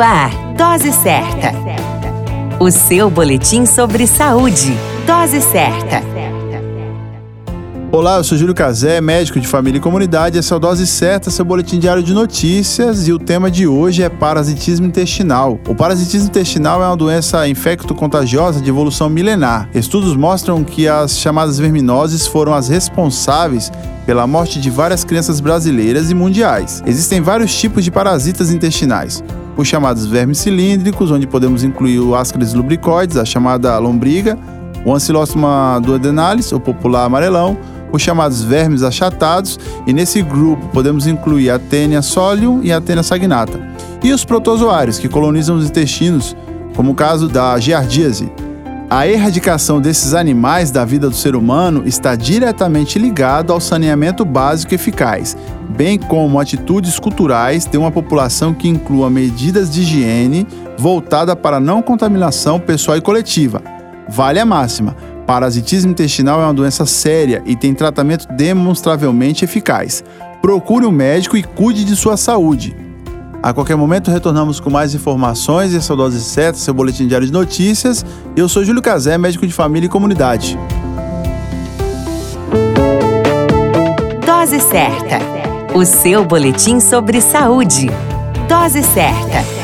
Ar, Dose Certa. O seu boletim sobre saúde. Dose Certa. Olá, eu sou Júlio Cazé, médico de família e comunidade. Essa é a Dose Certa, seu boletim diário de notícias. E o tema de hoje é parasitismo intestinal. O parasitismo intestinal é uma doença infecto-contagiosa de evolução milenar. Estudos mostram que as chamadas verminoses foram as responsáveis pela morte de várias crianças brasileiras e mundiais. Existem vários tipos de parasitas intestinais os chamados vermes cilíndricos, onde podemos incluir o Ascaris lubricoides, a chamada lombriga, o Ancylostoma duodenalis, o popular amarelão, os chamados vermes achatados, e nesse grupo podemos incluir a Tênia solium e a Tênia saginata. E os protozoários, que colonizam os intestinos, como o caso da giardíase. A erradicação desses animais da vida do ser humano está diretamente ligado ao saneamento básico eficaz, bem como atitudes culturais de uma população que inclua medidas de higiene voltada para não contaminação pessoal e coletiva. Vale a máxima: parasitismo intestinal é uma doença séria e tem tratamento demonstravelmente eficaz. Procure um médico e cuide de sua saúde. A qualquer momento retornamos com mais informações. Essa é o Dose Certa, seu boletim diário de notícias. Eu sou Júlio Cazé, médico de família e comunidade. Dose Certa, o seu boletim sobre saúde. Dose Certa.